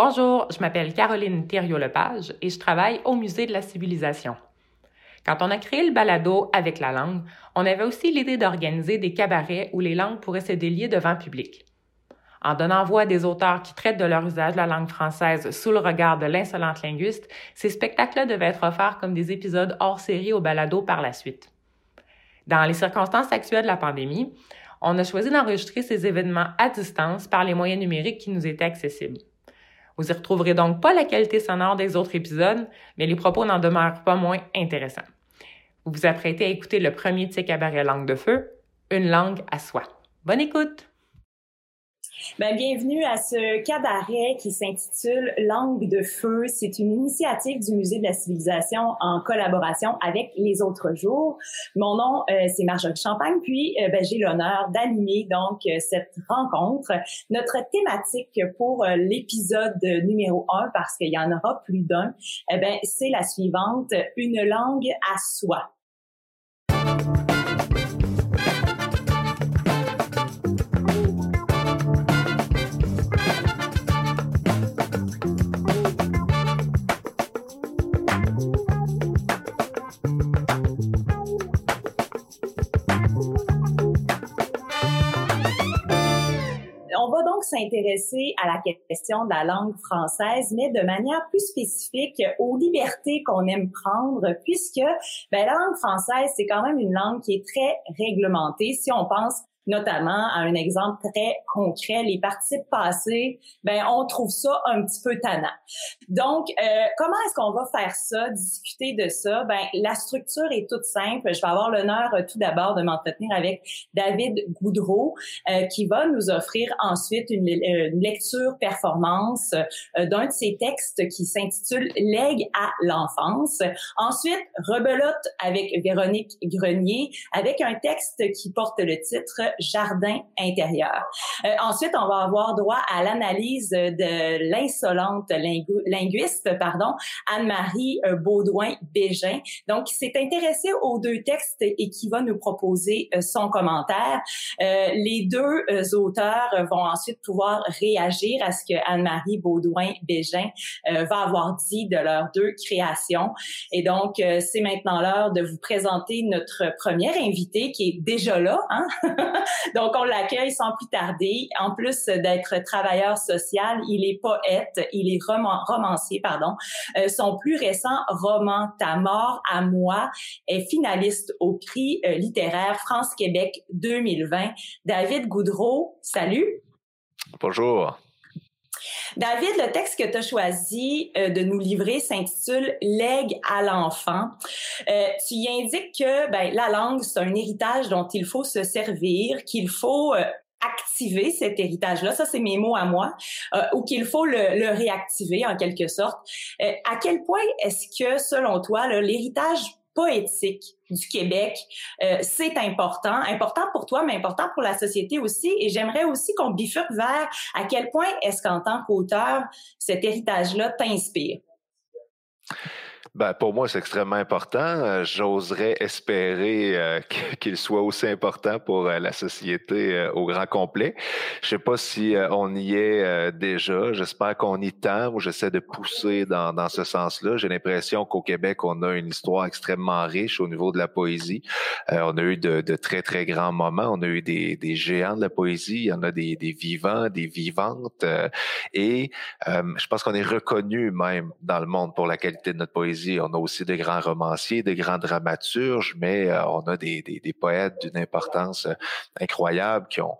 Bonjour, je m'appelle Caroline Thériault-Lepage et je travaille au Musée de la civilisation. Quand on a créé le balado avec la langue, on avait aussi l'idée d'organiser des cabarets où les langues pourraient se délier devant public. En donnant voix à des auteurs qui traitent de leur usage de la langue française sous le regard de l'insolente linguiste, ces spectacles-là devaient être offerts comme des épisodes hors série au balado par la suite. Dans les circonstances actuelles de la pandémie, on a choisi d'enregistrer ces événements à distance par les moyens numériques qui nous étaient accessibles. Vous y retrouverez donc pas la qualité sonore des autres épisodes, mais les propos n'en demeurent pas moins intéressants. Vous vous apprêtez à écouter le premier de ces cabarets langue de feu, une langue à soi. Bonne écoute! Ben, bienvenue à ce cabaret qui s'intitule Langue de feu. C'est une initiative du Musée de la civilisation en collaboration avec les autres jours. Mon nom, euh, c'est Marjorie Champagne, puis euh, ben, j'ai l'honneur d'animer donc euh, cette rencontre. Notre thématique pour l'épisode numéro un, parce qu'il y en aura plus d'un, eh ben, c'est la suivante, une langue à soi. S'intéresser à la question de la langue française, mais de manière plus spécifique aux libertés qu'on aime prendre, puisque ben, la langue française, c'est quand même une langue qui est très réglementée. Si on pense notamment à un exemple très concret, les participes passés, ben on trouve ça un petit peu tannant. Donc, euh, comment est-ce qu'on va faire ça, discuter de ça? Ben la structure est toute simple. Je vais avoir l'honneur euh, tout d'abord de m'entretenir avec David Goudreau, euh, qui va nous offrir ensuite une, une lecture performance d'un de ses textes qui s'intitule Legs à l'enfance. Ensuite, rebelote avec Véronique Grenier avec un texte qui porte le titre jardin intérieur. Euh, ensuite, on va avoir droit à l'analyse de l'insolente linguiste, pardon, Anne-Marie euh, Baudouin-Bégin, donc qui s'est intéressée aux deux textes et qui va nous proposer euh, son commentaire. les deux auteurs vont ensuite pouvoir réagir à ce que Anne-Marie Baudouin-Bégin va avoir dit de leurs deux créations. Et donc, c'est maintenant l'heure de vous présenter notre première invité qui est déjà là. Hein? Donc, on l'accueille sans plus tarder. En plus d'être travailleur social, il est poète, il est romancier, pardon. Euh, son plus récent roman, Ta mort à moi, est finaliste au prix euh, littéraire France-Québec 2020. David Goudreau, salut. Bonjour. David, le texte que tu as choisi euh, de nous livrer s'intitule Legs à l'enfant. Euh, tu y indiques que ben, la langue, c'est un héritage dont il faut se servir, qu'il faut euh, activer cet héritage-là, ça c'est mes mots à moi, ou qu'il faut le, le, réactiver en quelque sorte. à quel point est-ce que, selon toi, l'héritage poétique du Québec, euh, c'est important, important pour toi, mais important pour la société aussi. Et j'aimerais aussi qu'on bifurque vers à quel point est-ce qu'en tant qu'auteur, cet héritage-là t'inspire. Ben, pour moi, c'est extrêmement important. Euh, j'oserais espérer euh, qu'il soit aussi important pour euh, la société au grand complet. Je sais pas si on y est déjà. J'espère qu'on y tend ou j'essaie de pousser dans, dans ce sens-là. J'ai l'impression qu'au Québec, on a une histoire extrêmement riche au niveau de la poésie. on a eu de, de, très, très grands moments. On a eu des, des, géants de la poésie. Il y en a des, des vivants, des vivantes. et je pense qu'on est reconnu même dans le monde pour la qualité de notre poésie on a aussi des grands romanciers, des grands dramaturges, mais euh, on a des, poètes d'une importance euh, incroyable qui ont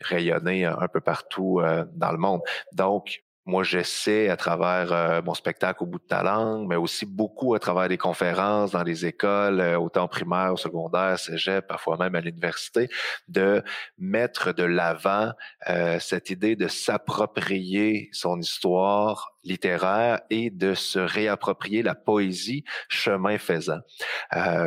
rayonné un peu partout euh, dans le monde. Donc, moi, j'essaie à travers euh, mon spectacle au bout de ta langue, mais aussi beaucoup à travers des conférences dans les écoles, euh, autant primaire, secondaire, cégep, parfois même à l'université, de mettre de l'avant euh, cette idée de s'approprier son histoire littéraire et de se réapproprier la poésie chemin faisant.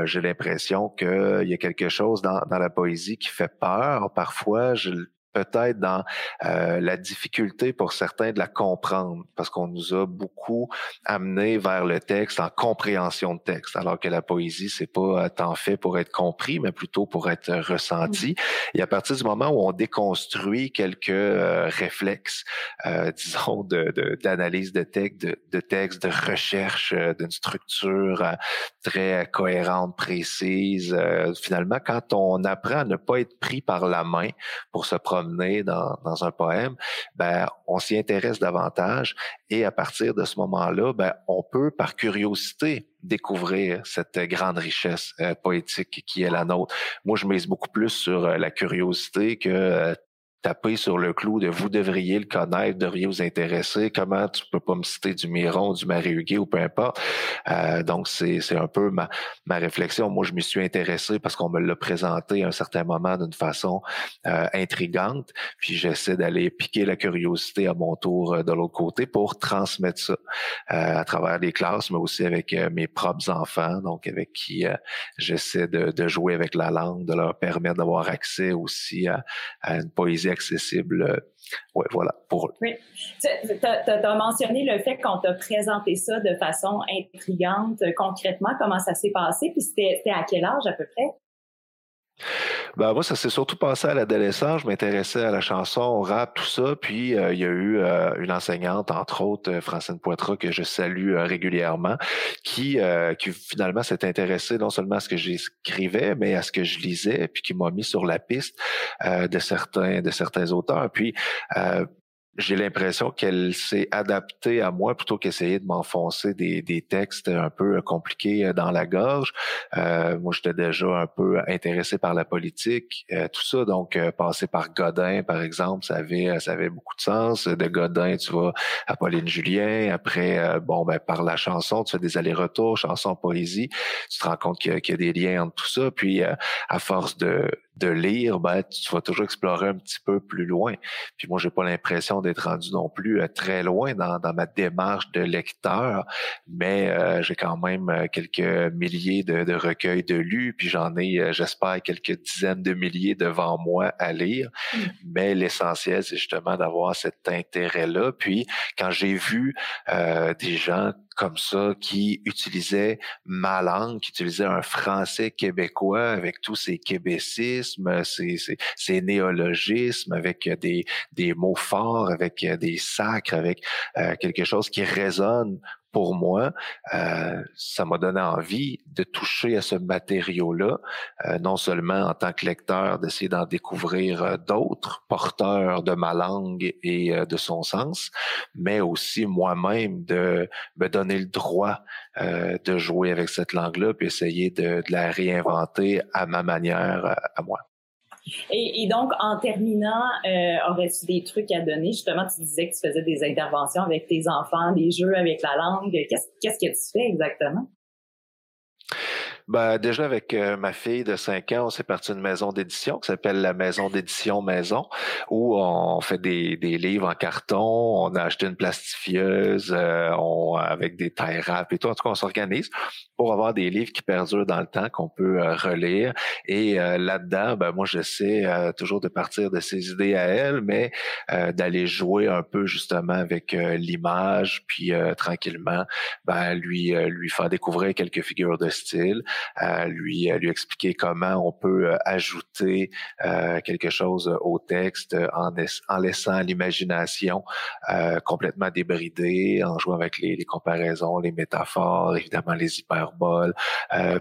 J'ai l'impression qu'il y a quelque chose dans, dans la poésie qui fait peur. Parfois, je peut-être dans euh, la difficulté pour certains de la comprendre, parce qu'on nous a beaucoup amené vers le texte en compréhension de texte, alors que la poésie, c'est pas tant fait pour être compris, mais plutôt pour être ressenti. Mmh. Et à partir du moment où on déconstruit quelques euh, réflexes, euh, disons, d'analyse de, de, texte, de, de texte, de recherche, euh, d'une structure très cohérente, précise, finalement, quand on apprend à ne pas être pris par la main pour se dans, un poème, ben, on s'y intéresse davantage et à partir de ce moment-là, ben, on peut, par curiosité, découvrir cette grande richesse euh, poétique qui est la nôtre. Moi, je mise beaucoup plus sur euh, la curiosité que euh, taper sur le clou de vous devriez le connaître, devriez vous intéresser. Comment tu peux pas me citer du Miron, du Marie-Huguet ou peu importe. Euh, donc, c'est, c'est un peu ma, ma réflexion. Moi, je m'y suis intéressé parce qu'on me l'a présenté à un certain moment d'une façon euh, intrigante. Puis j'essaie d'aller piquer la curiosité à mon tour euh, de l'autre côté pour transmettre ça à travers les classes, mais aussi avec mes propres enfants, donc avec qui j'essaie de, de, jouer avec la langue, de leur permettre d'avoir accès aussi à, à une poésie accessible. Euh, ouais, voilà, pour. Oui. Tu as, mentionné le fait qu'on t'a présenté ça de façon intrigante. Concrètement, comment ça s'est passé? Puis c'était à quel âge à peu près? Ben, moi, ça s'est surtout passé à l'adolescence. Je m'intéressais à la chanson, au rap, tout ça. Puis, euh, il y a eu euh, une enseignante, entre autres, euh, Francine Poitras, que je salue régulièrement, qui, qui finalement s'est intéressée non seulement à ce que j'écrivais, mais à ce que je lisais, puis qui m'a mis sur la piste de certains de certains auteurs. Puis, j'ai l'impression qu'elle s'est adaptée à moi plutôt qu'essayer de m'enfoncer des, des, textes un peu euh, compliqués euh, dans la gorge. Euh, moi, j'étais déjà un peu intéressé par la politique, euh, tout ça. Donc, passer par Godin, par exemple, ça avait, ça avait beaucoup de sens. De Godin, tu vas à Pauline Julien. Après, bon, ben, par la chanson, tu fais des allers-retours, chanson, poésie. Tu te rends compte qu'il y, y, a des liens entre tout ça. Puis, à force de de lire, ben, tu vas toujours explorer un petit peu plus loin. Puis moi, j'ai pas l'impression d'être rendu non plus euh, très loin dans, dans, ma démarche de lecteur, mais euh, j'ai quand même euh, quelques milliers de, de recueils de lus, puis j'en ai, j'espère, quelques dizaines de milliers devant moi à lire. Mmh. Mais l'essentiel, c'est justement d'avoir cet intérêt-là. Puis quand j'ai vu des gens comme ça qui utilisait ma langue, qui utilisait un français québécois avec tous ses québécismes, ses, ses, néologismes, avec des, des mots forts, avec des sacres, avec euh, quelque chose qui résonne pour moi, euh, ça m'a donné envie de toucher à ce matériau-là, euh, non seulement en tant que lecteur, d'essayer d'en découvrir euh, d'autres porteurs de ma langue et de son sens, mais aussi moi-même de me donner le droit de jouer avec cette langue-là, puis essayer de la réinventer à ma manière, à moi. Et, donc, en terminant, euh, aurais-tu des trucs à donner? Justement, tu disais que tu faisais des interventions avec tes enfants, des jeux avec la langue. Qu'est-ce que tu fais exactement? Ben, déjà avec euh, ma fille de 5 ans, on s'est parti d'une maison d'édition qui s'appelle la Maison d'édition Maison, où on fait des, des, livres en carton, on a acheté une plastifieuse, euh, on, avec des tailles rap et tout. En tout cas, on s'organise pour avoir des livres qui perdurent dans le temps, qu'on peut euh, relire. Et là-dedans, ben, moi, j'essaie toujours de partir de ses idées à elle, mais d'aller jouer un peu justement avec l'image, puis tranquillement, ben, lui, lui faire découvrir quelques figures de style lui, lui expliquer comment on peut euh, ajouter euh, quelque chose au texte en, en laissant l'imagination euh, complètement débridée, en jouant avec les, les, comparaisons, les métaphores, évidemment les hyperboles.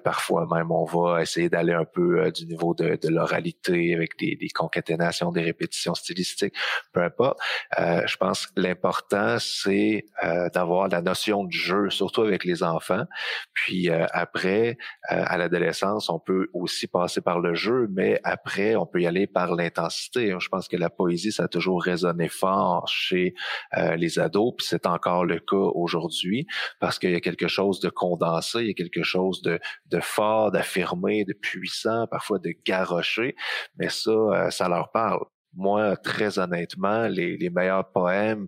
parfois même, on va essayer d'aller un peu du niveau de, de l'oralité avec des, des, concaténations, des répétitions stylistiques, peu importe. je pense que l'important, c'est d'avoir la notion de jeu, surtout avec les enfants. Puis après, euh, à l'adolescence, on peut aussi passer par le jeu, mais après, on peut y aller par l'intensité. Je pense que la poésie, ça a toujours résonné fort chez euh, les ados, puis c'est encore le cas aujourd'hui, parce qu'il y a quelque chose de condensé, il y a quelque chose de, de fort, d'affirmé, de puissant, parfois de garoché, mais ça, euh, ça leur parle moi, très honnêtement, les, les meilleurs poèmes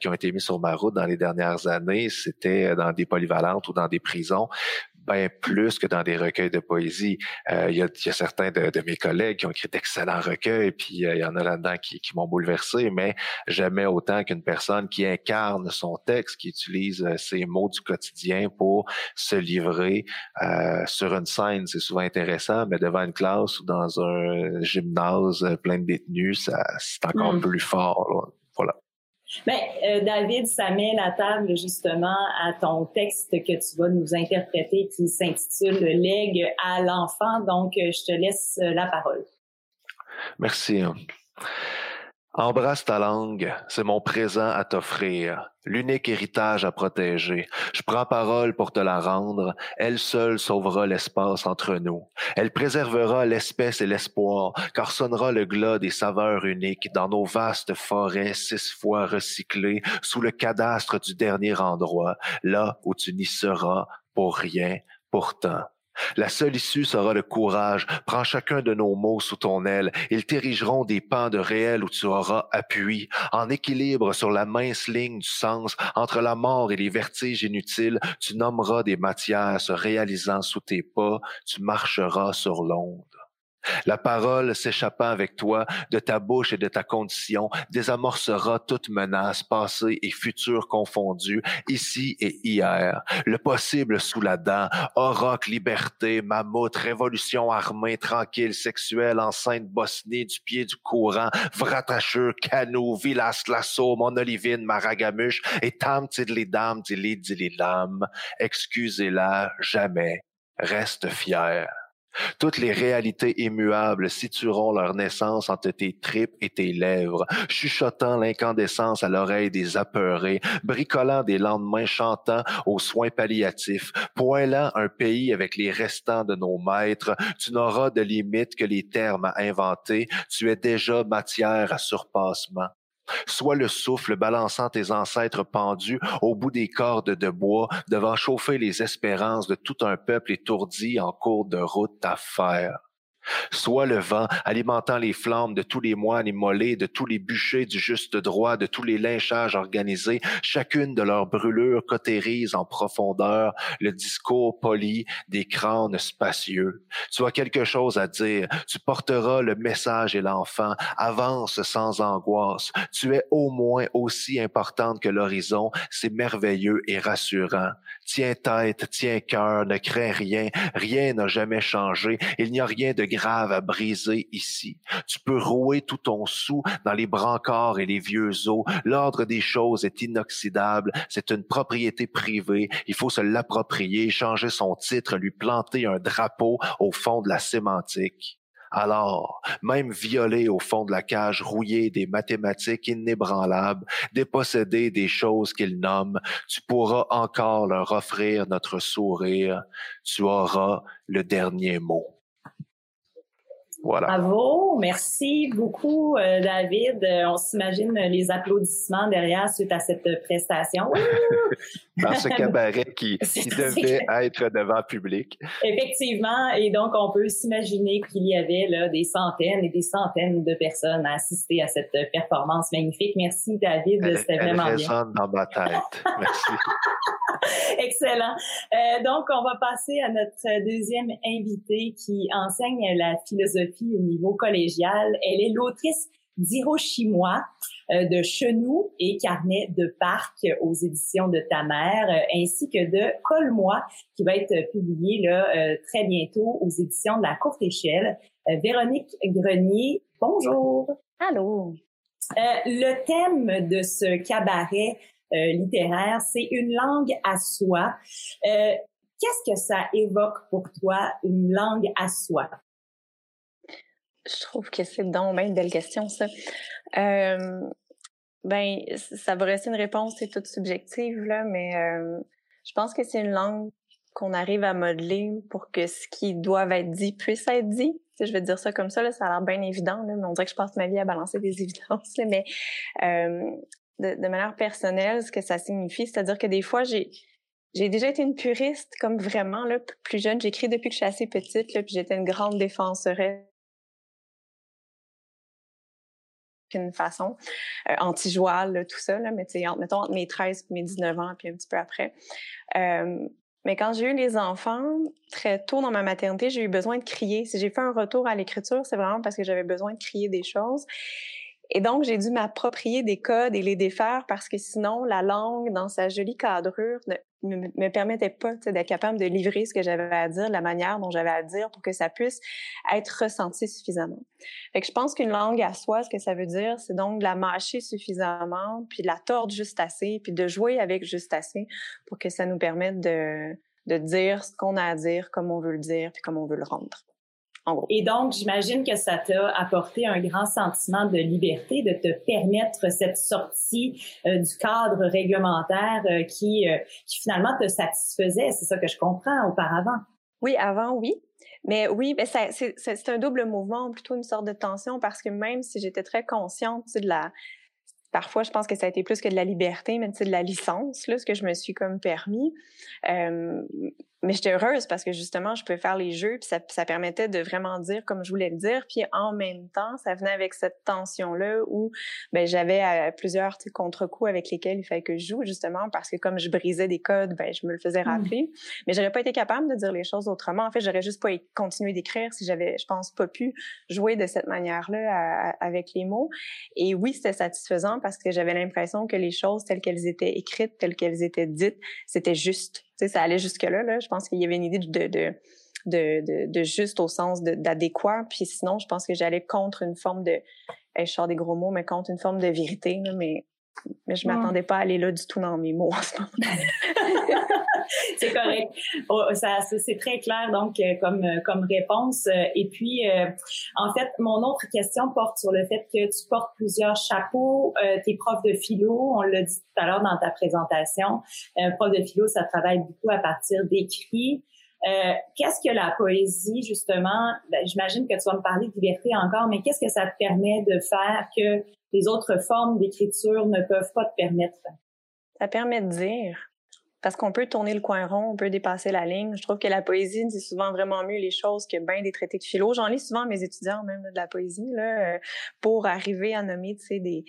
qui ont été mis sur ma route dans les dernières années, c'était dans des polyvalentes ou dans des prisons bien plus que dans des recueils de poésie. Euh, il, y a, y, a, certains de, de, mes collègues qui ont écrit d'excellents recueils, puis euh, il y en a là-dedans qui, qui m'ont bouleversé, mais jamais autant qu'une personne qui incarne son texte, qui utilise ses mots du quotidien pour se livrer sur une scène. C'est souvent intéressant, mais devant une classe ou dans un gymnase plein de détenus, ça, c'est encore mm. plus fort. Là. Voilà. Ben, euh, David, ça met la table justement à ton texte que tu vas nous interpréter qui s'intitule Legs à l'enfant. Donc, euh, je te laisse euh, la parole. Merci. Embrasse ta langue, c'est mon présent à t'offrir, l'unique héritage à protéger. Je prends parole pour te la rendre, elle seule sauvera l'espace entre nous. Elle préservera l'espèce et l'espoir, car sonnera le glas des saveurs uniques dans nos vastes forêts six fois recyclées, sous le cadastre du dernier endroit, là où tu n'y seras pour rien, pourtant. La seule issue sera le courage. Prends chacun de nos mots sous ton aile. Ils t'érigeront des pans de réel où tu auras appui. En équilibre sur la mince ligne du sens, entre la mort et les vertiges inutiles, tu nommeras des matières se réalisant sous tes pas. Tu marcheras sur l'onde. La parole s'échappant avec toi de ta bouche et de ta condition désamorcera toute menace passée et future confondue, ici et hier. Le possible sous la dent, oroc, liberté, mammouth, révolution armée, tranquille, sexuelle, enceinte Bosnie, du pied du courant, vratacheux, canot, vilas, lasso, monolivine, maragamuche, et tam, dames, dit les dames. Excusez-la jamais. Reste fier. Toutes les réalités immuables situeront leur naissance entre tes tripes et tes lèvres, chuchotant l'incandescence à l'oreille des apeurés, bricolant des lendemains chantants aux soins palliatifs, poilant un pays avec les restants de nos maîtres. Tu n'auras de limite que les termes à inventer. Tu es déjà matière à surpassement. Sois le souffle balançant tes ancêtres pendus au bout des cordes de bois, devant chauffer les espérances de tout un peuple étourdi en cours de route à faire. Soit le vent alimentant les flammes de tous les moines immolés, de tous les bûchers du juste droit, de tous les lynchages organisés, chacune de leurs brûlures cotérise en profondeur le discours poli des crânes spacieux. Tu as quelque chose à dire, tu porteras le message et l'enfant, avance sans angoisse, tu es au moins aussi importante que l'horizon, c'est merveilleux et rassurant. Tiens tête, tiens cœur, ne crains rien, rien n'a jamais changé, il n'y a rien de grave à briser ici. Tu peux rouer tout ton sou dans les brancards et les vieux os. L'ordre des choses est inoxydable. C'est une propriété privée. Il faut se l'approprier, changer son titre, lui planter un drapeau au fond de la sémantique. Alors, même violé au fond de la cage rouillée des mathématiques inébranlables, dépossédé des choses qu'ils nomment, tu pourras encore leur offrir notre sourire. Tu auras le dernier mot. Bravo, merci beaucoup, euh, David. Euh, on s'imagine les applaudissements derrière suite à cette prestation. Dans ce cabaret qui, devait être devant public. Effectivement, et donc on peut s'imaginer qu'il y avait là, des centaines et des centaines de personnes à assister à cette performance magnifique. Merci, David. C'était vraiment elle bien. dans ma tête. Merci. Excellent. Euh, donc, on va passer à notre deuxième invitée qui enseigne la philosophie au niveau collégial. Elle est l'autrice d'Hiroshima, euh, de Chenou et Carnet de Parc aux éditions de Ta Mère, euh, ainsi que de Colle-moi, qui va être publié là, euh, très bientôt aux éditions de la Courte Échelle. Véronique Grenier, bonjour. Allô. le thème de ce cabaret euh, littéraire, c'est une langue à soi. Euh, qu'est-ce que ça évoque pour toi, une langue à soi? Je trouve que c'est donc bien une belle question, ça. Euh, ben, ça va rester une réponse, c'est toute subjective, là, mais euh, je pense que c'est une langue qu'on arrive à modeler pour que ce qui doit être dit puisse être dit. Je vais dire ça comme ça, là, ça a l'air bien évident, là, mais on dirait que je passe ma vie à balancer des évidences. Là, mais euh, de, de, manière personnelle ce que ça signifie. C'est-à-dire que des fois, j'ai j'ai déjà été une puriste, comme vraiment, là, plus jeune. J'écris depuis que je suis assez petite, là, puis j'étais une grande défenseuresse d'une façon, euh, anti-joual, tout ça, là, mais tu sais, mettons entre mes 13 et mes 19 ans, puis un petit peu après. Euh, Mais quand j'ai eu les enfants, très tôt dans ma maternité, j'ai eu besoin de crier. Si j'ai fait un retour à l'écriture, c'est vraiment parce que j'avais besoin de crier des choses. Et donc, j'ai dû m'approprier des codes et les défaire parce que sinon, la langue, dans sa jolie cadrure, ne me, permettait pas d'être capable de livrer ce que j'avais à dire, la manière dont j'avais à dire pour que ça puisse être ressenti suffisamment. Fait que je pense qu'une langue à soi, ce que ça veut dire, c'est donc de la mâcher suffisamment, puis de la tordre juste assez, puis de jouer avec juste assez pour que ça nous permette de, de dire ce qu'on a à dire, comme on veut le dire, puis comme on veut le rendre. Et donc, j'imagine que ça t'a apporté un grand sentiment de liberté, de te permettre cette sortie euh, du cadre réglementaire euh, qui, euh, qui finalement te satisfaisait. C'est ça que je comprends auparavant. Oui, avant, oui. Mais oui, c'est un double mouvement, plutôt une sorte de tension, parce que même si j'étais très consciente de la, parfois, je pense que ça a été plus que de la liberté, mais de la licence, là, ce que je me suis comme permis. Euh, mais j'étais heureuse parce que justement, je pouvais faire les jeux, puis ça, ça, permettait de vraiment dire comme je voulais le dire. Puis en même temps, ça venait avec cette tension-là où ben, j'avais euh, plusieurs contre-coups avec lesquels il fallait que je joue, justement, parce que comme je brisais des codes, ben, je me le faisais mmh. rappeler. Mais j'aurais pas été capable de dire les choses autrement. En fait, j'aurais juste pas continué d'écrire si j'avais, je pense, pas pu jouer de cette manière-là avec les mots. Et oui, c'était satisfaisant parce que j'avais l'impression que les choses telles qu'elles étaient écrites, telles qu'elles étaient dites, c'était juste ça allait jusque-là. Là. Je pense qu'il y avait une idée de, de, de, de, juste au sens d'adéquat. Puis sinon, je pense que j'allais contre une forme de... je sors des gros mots, mais contre une forme de vérité. Là, mais, mais je m'attendais pas à aller là du tout dans mes mots en ce moment. c'est correct. Oh, ça, c'est très clair donc euh, comme euh, comme réponse. Euh, et puis, en fait, mon autre question porte sur le fait que tu portes plusieurs chapeaux. Euh, t'es prof de philo, on l'a dit tout à l'heure dans ta présentation. prof de philo, ça travaille beaucoup à partir d'écrits. Euh, qu'est-ce que la poésie, justement, ben, j'imagine que tu vas me parler de liberté encore, mais qu'est-ce que ça te permet de faire que les autres formes d'écriture ne peuvent pas te permettre? Ça permet de dire parce qu'on peut tourner le coin rond, on peut dépasser la ligne. Je trouve que la poésie dit souvent vraiment mieux les choses que bien des traités de philo. J'en lis souvent mes étudiants même de la poésie là, euh, pour arriver à nommer des,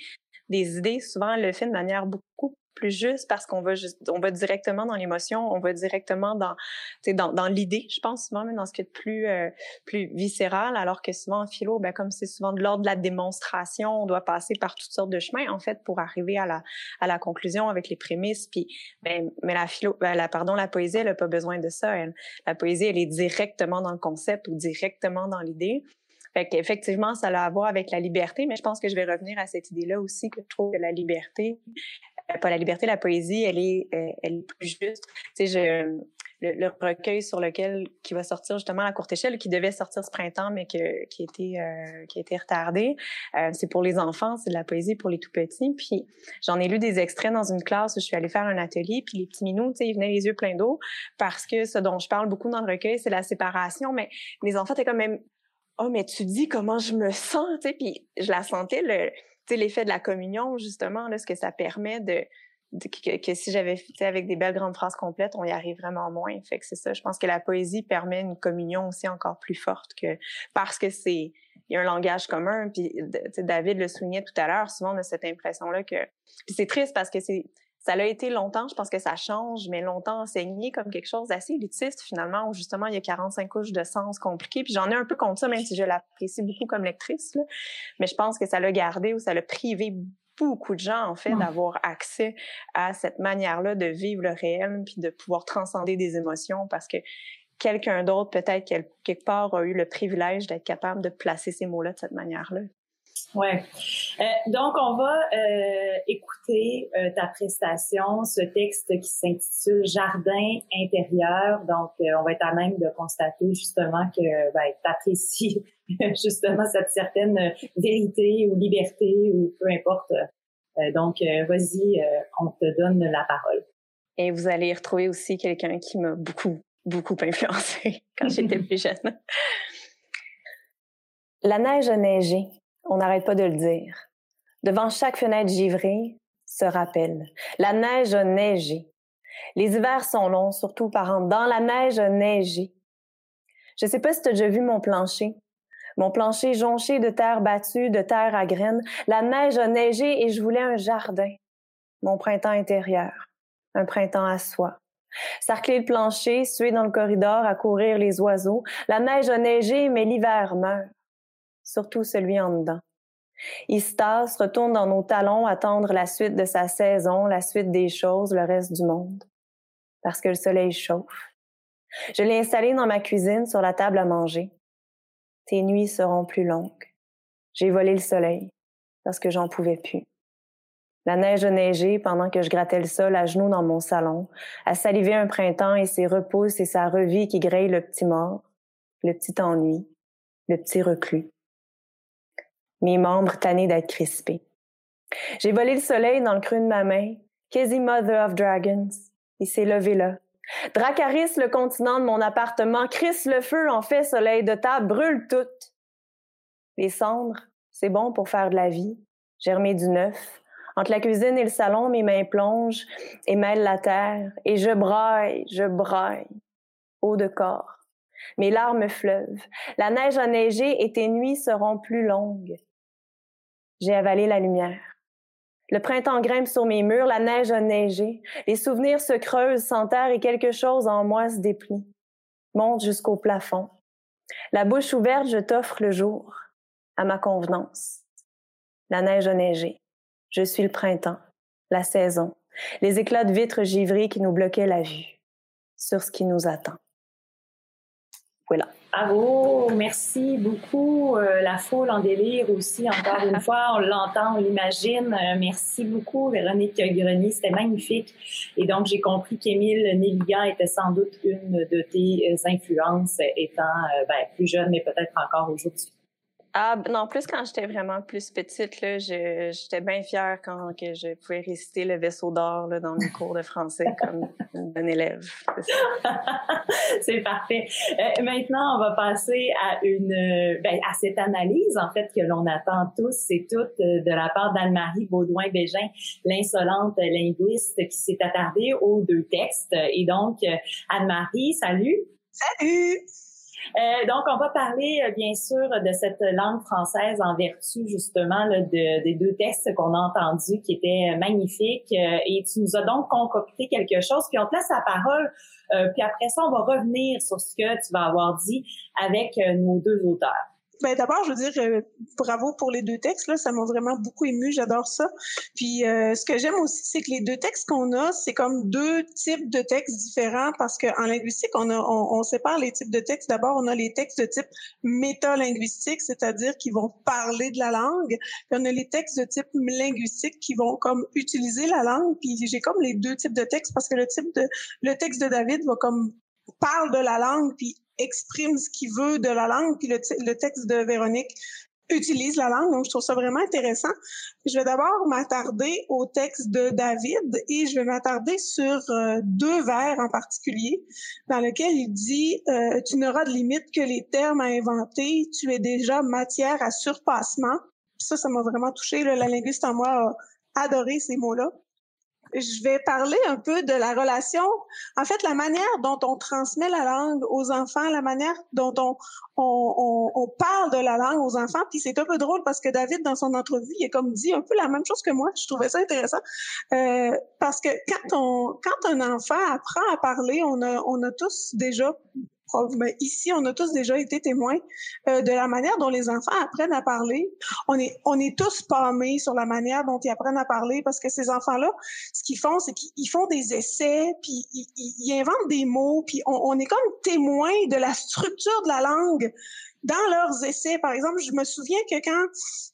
des idées. Souvent, le fait de manière beaucoup plus juste parce qu'on va juste, on va directement dans l'émotion, on va directement dans, dans, dans l'idée, je pense souvent même dans ce qui est plus euh, plus viscéral, alors que souvent en philo, ben comme c'est souvent de l'ordre de la démonstration, on doit passer par toutes sortes de chemins en fait pour arriver à la à la conclusion avec les prémices. Puis ben mais la philo, ben, la pardon, la poésie, elle a pas besoin de ça. Elle. La poésie, elle est directement dans le concept ou directement dans l'idée. Fait qu'effectivement, ça a à voir avec la liberté, mais je pense que je vais revenir à cette idée-là aussi, que je trouve que la liberté, euh, pas la liberté, la poésie, elle est, euh, elle est plus juste. Tu sais, le, recueil sur lequel qui va sortir justement à courte échelle, qui devait sortir ce printemps, mais qui était euh, qui a été retardé. C'est pour les enfants, c'est de la poésie pour les tout petits. Puis j'en ai lu des extraits dans une classe où je suis allée faire un atelier, puis les petits minous, tu sais, ils venaient les yeux pleins d'eau parce que ce dont je parle beaucoup dans le recueil, c'est la séparation. Mais les enfants étaient quand même oh mais tu dis comment je me sens, tu sais, puis je la sentais le sais, l'effet de la communion, justement, là, ce que ça permet de, que, si j'avais fait avec des belles grandes phrases complètes, on y arrive vraiment moins. Fait que c'est ça. Je pense que la poésie permet une communion aussi encore plus forte que parce que c'est il y a un langage commun. Puis David le soulignait tout à l'heure. Souvent on a cette impression là que c'est triste parce que c'est ça l'a été longtemps, je pense que ça change, mais longtemps enseigné comme quelque chose d'assez élitiste finalement, où justement il y a 45 couches de sens compliqués. Puis j'en ai un peu contre ça, même si je l'apprécie beaucoup comme lectrice. Là. Mais je pense que ça l'a gardé ou ça l'a privé beaucoup de gens, en fait, d'avoir accès à cette manière-là de vivre le réel, puis de pouvoir transcender des émotions, parce que quelqu'un d'autre, peut-être quelque part, a eu le privilège d'être capable de placer ces mots-là de cette manière-là. Ouais. Euh, donc, on va euh, écouter euh, ta prestation, ce texte qui s'intitule Jardin intérieur. Donc, euh, on va être à même de constater justement que ben, tu apprécies justement cette certaine vérité ou liberté ou peu importe. donc, vas-y, on te donne la parole. Et vous allez y retrouver aussi quelqu'un qui m'a beaucoup, beaucoup influencé quand j'étais plus jeune. La neige a neigé on n'arrête pas de le dire. Devant chaque fenêtre givrée se rappelle. La neige a neigé. Les hivers sont longs, surtout par an. Dans la neige a neigé. Je sais pas si tu as déjà vu mon plancher. Mon plancher jonché de terre battue, de terre à graines. La neige a neigé et je voulais un jardin. Mon printemps intérieur. Un printemps à soi. Sarcler le plancher, suer dans le corridor, à courir les oiseaux. La neige a neigé, mais l'hiver meurt. Surtout celui en dedans. Tasse, retourne dans nos talons, attendre la suite de sa saison, la suite des choses, le reste du monde. Parce que le soleil chauffe. Je l'ai installé dans ma cuisine sur la table à manger. Tes nuits seront plus longues. J'ai volé le soleil parce que j'en pouvais plus. La neige a neigé pendant que je grattais le sol à genoux dans mon salon, à saliver un printemps et ses repousses et sa revie qui grille le petit mort, le petit ennui, le petit reclus. Mes membres tannés d'être crispés. J'ai volé le soleil dans le creux de ma main, quasi Mother of Dragons. Il s'est levé là. Dracaris, le continent de mon appartement, crisse le feu en fait soleil de table, brûle tout. Les cendres, c'est bon pour faire de la vie, germer du neuf, entre la cuisine et le salon, mes mains plongent et mêlent la terre, et je braille, je braille, haut de corps. Mes larmes fleuvent. La neige a neigé et tes nuits seront plus longues. J'ai avalé la lumière. Le printemps grimpe sur mes murs, la neige a neigé. Les souvenirs se creusent, s'enterrent et quelque chose en moi se déplie. Monte jusqu'au plafond. La bouche ouverte, je t'offre le jour, à ma convenance. La neige a neigé. Je suis le printemps, la saison, les éclats de vitres givrées qui nous bloquaient la vue sur ce qui nous attend. Voilà. Bravo, merci beaucoup. Euh, la foule en délire aussi, encore une fois, on l'entend, on l'imagine. Euh, merci beaucoup, Véronique Grenier, c'était magnifique. Et donc, j'ai compris qu'Émile Néligan était sans doute une de tes euh, influences, étant ben, plus jeune, mais peut-être encore aujourd'hui. Ah, non, plus quand j'étais vraiment plus petite, là, j'étais bien fière quand que je pouvais réciter le vaisseau d'or là, dans mes cours de français comme une bonne élève. C'est parfait. Euh, maintenant, on va passer à une, ben, à cette analyse, en fait, que l'on attend tous et toutes euh, de la part d'Anne-Marie Baudouin-Bégin, l'insolente linguiste qui s'est attardée aux deux textes. Et donc, euh, Anne-Marie, salut. Salut! Euh, donc, on va parler euh, bien sûr de cette langue française en vertu justement de, des deux textes qu'on a entendus qui étaient euh, magnifiques. et tu nous as donc concocté quelque chose, puis on te laisse la parole. puis après ça, on va revenir sur ce que tu vas avoir dit avec nos deux auteurs. Ben d'abord, je veux dire euh, bravo pour les deux textes là, ça m'a vraiment beaucoup ému, j'adore ça. Puis euh, ce que j'aime aussi, c'est que les deux textes qu'on a, c'est comme deux types de textes différents parce qu'en linguistique, on, a, on, sépare les types de textes. D'abord, on a les textes de type métalinguistique, c'est-à-dire qui vont parler de la langue. Puis on a les textes de type linguistique qui vont comme utiliser la langue. Puis j'ai comme les deux types de textes parce que le type de le texte de David va comme parle de la langue puis exprime ce qu'il veut de la langue, puis le, le, texte de Véronique utilise la langue. Donc, je trouve ça vraiment intéressant. Je vais d'abord m'attarder au texte de David et je vais m'attarder sur euh, deux vers en particulier, dans lequel il dit euh, Tu n'auras de limite que les termes à inventer. Tu es déjà matière à surpassement. ça, ça m'a vraiment touché. La linguiste en moi a adoré ces mots-là je vais parler un peu de la relation, en fait, la manière dont on transmet la langue aux enfants, la manière dont on, on, on, parle de la langue aux enfants. Puis c'est un peu drôle parce que David, dans son entrevue, il a comme dit un peu la même chose que moi. Je trouvais ça intéressant. Euh, parce que quand on quand un enfant apprend à parler, on a, on a tous déjà ici, on a tous déjà été témoins euh, de la manière dont les enfants apprennent à parler. On est, on est tous pâmés sur la manière dont ils apprennent à parler parce que ces enfants-là, ce qu'ils font, c'est qu'ils font des essais, puis ils, ils, inventent des mots, puis on, on est comme témoins de la structure de la langue dans leurs essais. Par exemple, je me souviens que quand,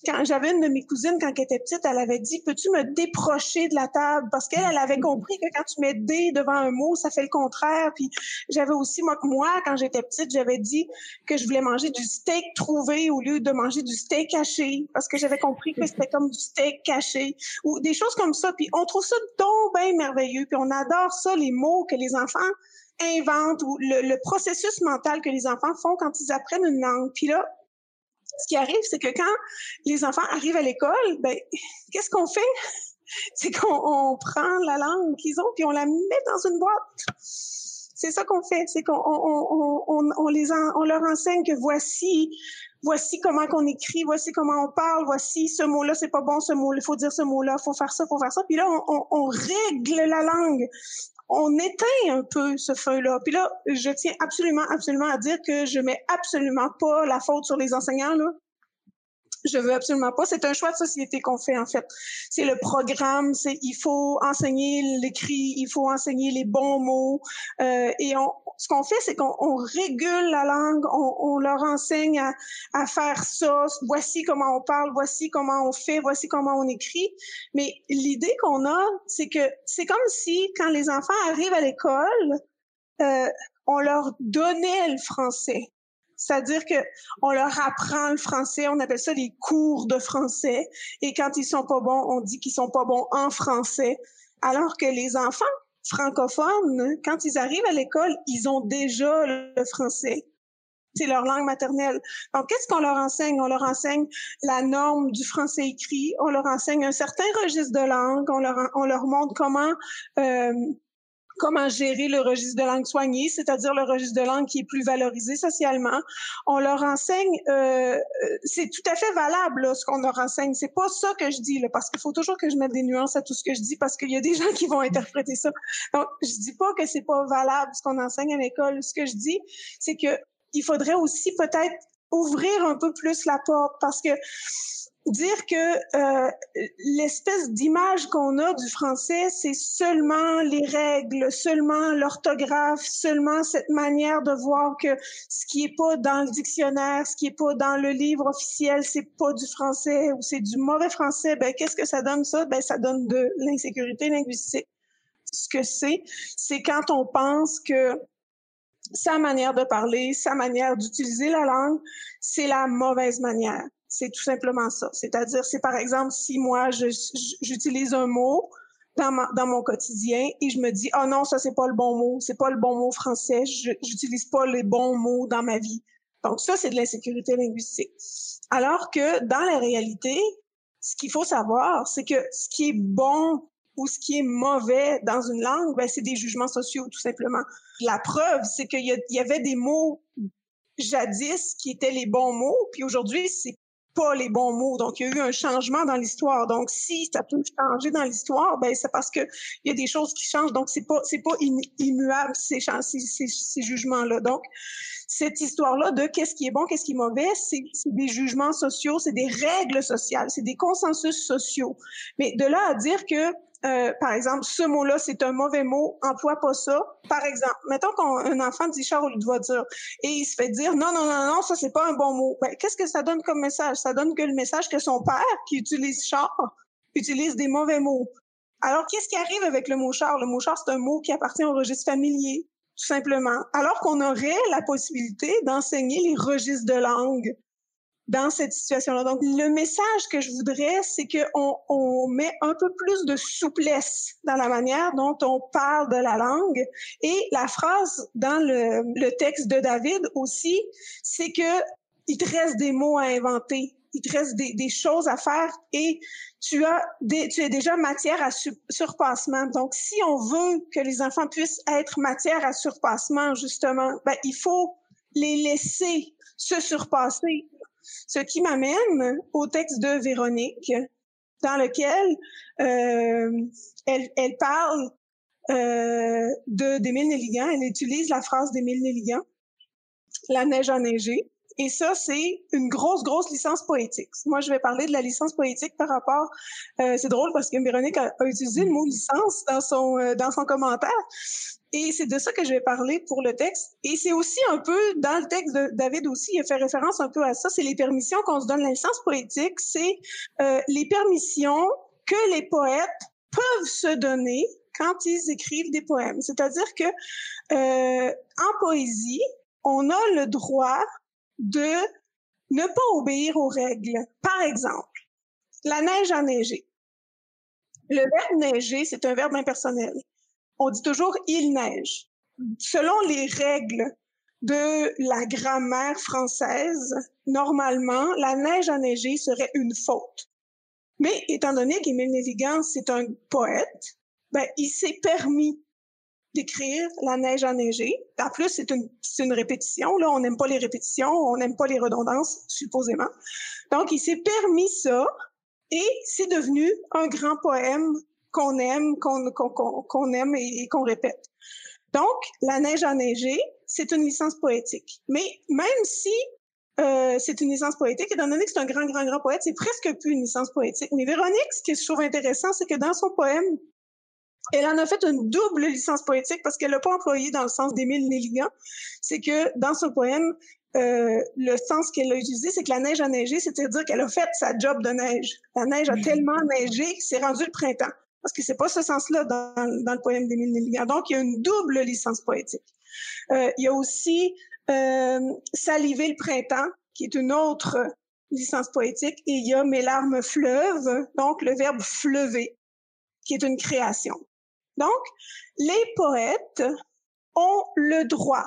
quand j'avais une de mes cousines, quand elle était petite, elle avait dit, peux-tu me déprocher de la table? Parce qu'elle, elle avait compris que quand tu mets D devant un mot, ça fait le contraire. Puis j'avais aussi, moi, moi quand j'étais petite, j'avais dit que je voulais manger du steak trouvé au lieu de manger du steak caché. Parce que j'avais compris que c'était comme du steak caché. Ou des choses comme ça. Puis on trouve ça donc bien merveilleux. Puis on adore ça, les mots que les enfants inventent ou le, processus mental que les enfants font quand ils apprennent une langue. Puis là, ce qui arrive, c'est que quand les enfants arrivent à l'école, ben, qu'est-ce qu'on fait? C'est qu'on prend la langue qu'ils ont puis on la met dans une boîte. C'est ça qu'on fait, c'est qu'on on, on, on, les on leur enseigne que voici voici comment qu'on écrit, voici comment on parle, voici ce mot-là c'est pas bon, ce mot, il faut dire ce mot-là, faut faire ça, faut faire ça. Puis là on, on, on règle la langue on éteint un peu ce feu-là. Puis là, je tiens absolument, absolument à dire que je mets absolument pas la faute sur les enseignants, là. Je veux absolument pas. C'est un choix de société qu'on fait, en fait. C'est le programme, c'est il faut enseigner l'écrit, il faut enseigner les bons mots. Euh, et on, ce qu'on fait, c'est qu'on régule la langue, on, on leur enseigne à, à, faire ça. Voici comment on parle, voici comment on fait, voici comment on écrit. Mais l'idée qu'on a, c'est que c'est comme si quand les enfants arrivent à l'école, euh, on leur donnait le français. C'est-à-dire que on leur apprend le français, on appelle ça les cours de français. Et quand ils sont pas bons, on dit qu'ils sont pas bons en français. Alors que les enfants francophones, quand ils arrivent à l'école, ils ont déjà le français. C'est leur langue maternelle. Donc, qu'est-ce qu'on leur enseigne? On leur enseigne la norme du français écrit, on leur enseigne un certain registre de langue, on leur, on leur montre comment euh, comment gérer le registre de langue soignée, c'est-à-dire le registre de langue qui est plus valorisé socialement. On leur enseigne, euh, euh c'est tout à fait valable là, ce qu'on leur enseigne. C'est pas ça que je dis là, parce qu'il faut toujours que je mette des nuances à tout ce que je dis, parce qu'il y a des gens qui vont interpréter ça. Donc, je dis pas que c'est pas valable ce qu'on enseigne à l'école. Ce que je dis, c'est que il faudrait aussi peut-être ouvrir un peu plus la porte, parce que dire que euh, l'espèce d'image qu'on a du français, c'est seulement les règles, seulement l'orthographe, seulement cette manière de voir que ce qui est pas dans le dictionnaire, ce qui est pas dans le livre officiel, c'est pas du français ou c'est du mauvais français. Ben qu'est-ce que ça donne ça? Ben ça donne de l'insécurité linguistique. Ce que c'est, c'est quand on pense que sa manière de parler, sa manière d'utiliser la langue, c'est la mauvaise manière. C'est tout simplement ça. C'est-à-dire, c'est par exemple si moi j'utilise un mot dans, dans mon quotidien et je me dis oh non ça c'est pas le bon mot, c'est pas le bon mot français, j'utilise pas les bons mots dans ma vie. Donc ça c'est de l'insécurité linguistique. Alors que dans la réalité, ce qu'il faut savoir, c'est que ce qui est bon ou ce qui est mauvais dans une langue, ben, c'est des jugements sociaux, tout simplement. La preuve, c'est qu'il y, y, avait des mots jadis qui étaient les bons mots, puis aujourd'hui, c'est pas les bons mots. Donc, il y a eu un changement dans l'histoire. Donc, si ça peut changer dans l'histoire, ben c'est parce que il y a des choses qui changent. Donc, c'est pas c'est pas immuable ces, ces, ces, ces jugements-là. Donc, cette histoire-là de qu'est-ce qui est bon, qu'est-ce qui est mauvais, c'est des jugements sociaux, c'est des règles sociales, c'est des consensus sociaux. Mais de là à dire que euh, par exemple, ce mot-là, c'est un mauvais mot, emploie pas ça. Par exemple, mettons qu'un enfant dit char au lieu de voiture et il se fait dire non, non, non, non, ça c'est pas un bon mot. Ben, qu'est-ce que ça donne comme message? Ça donne que le message que son père, qui utilise char, utilise des mauvais mots. Alors, qu'est-ce qui arrive avec le mot char? Le mot char, c'est un mot qui appartient au registre familier, tout simplement. Alors qu'on aurait la possibilité d'enseigner les registres de langue dans cette situation-là. Donc, le message que je voudrais, c'est qu'on on met un peu plus de souplesse dans la manière dont on parle de la langue. Et la phrase dans le, le texte de David aussi, c'est que il te reste des mots à inventer, il te reste des, des choses à faire et tu as des, tu es déjà matière à surpassement. Donc, si on veut que les enfants puissent être matière à surpassement, justement, ben, il faut les laisser se surpasser ce qui m'amène au texte de Véronique, dans lequel euh, elle, parle euh, d'Émile. Elle utilise la phrase d'Émile Nelligan, la neige a neigé. Et ça, c'est une grosse, grosse licence poétique. Moi, je vais parler de la licence poétique par rapport. Euh, c'est drôle parce que Véronique a, utilisé le mot licence dans son euh, dans son commentaire. Et c'est de ça que je vais parler pour le texte. Et c'est aussi un peu, dans le texte de David aussi, il a fait référence un peu à ça, c'est les permissions qu'on se donne. La licence poétique, c'est euh, les permissions que les poètes peuvent se donner quand ils écrivent des poèmes. C'est-à-dire que euh, en poésie, on a le droit de ne pas obéir aux règles. Par exemple, la neige a neigé. Le verbe neiger, c'est un verbe impersonnel on dit toujours il neige. Selon les règles de la grammaire française, normalement, la neige enneigée serait une faute. Mais étant donné qu'Émile Nelligan, c'est un poète, ben, il s'est permis d'écrire La neige enneigée. En plus, c'est une, répétition. Là, on n'aime pas les répétitions, on n'aime pas les redondances, supposément. Donc, il s'est permis ça et c'est devenu un grand poème qu'on aime, qu'on aime et, qu'on répète. Donc, La neige a neigé, c'est une licence poétique. Mais même si euh, c'est une licence poétique, étant donné que c'est un grand, grand, grand poète, c'est presque plus une licence poétique. Mais Véronique, ce qui je trouve intéressant, c'est que dans son poème, elle en a fait une double licence poétique parce qu'elle l'a pas employé dans le sens d'Émile Nelligan. C'est que dans ce poème, euh, le sens qu'elle a utilisé, c'est que la neige a neigé, c'est-à-dire qu'elle a fait sa job de neige. La neige a tellement neigé que c'est rendu le printemps. Parce que c'est pas ce sens-là dans, dans, le poème d'Émile Nelligan. Donc, il y a une double licence poétique. Euh, il y a aussi euh, Saliver le printemps, qui est une autre licence poétique. Et il y a Mes larmes fleuves, donc le verbe fleuver, qui est une création. Donc, les poètes ont le droit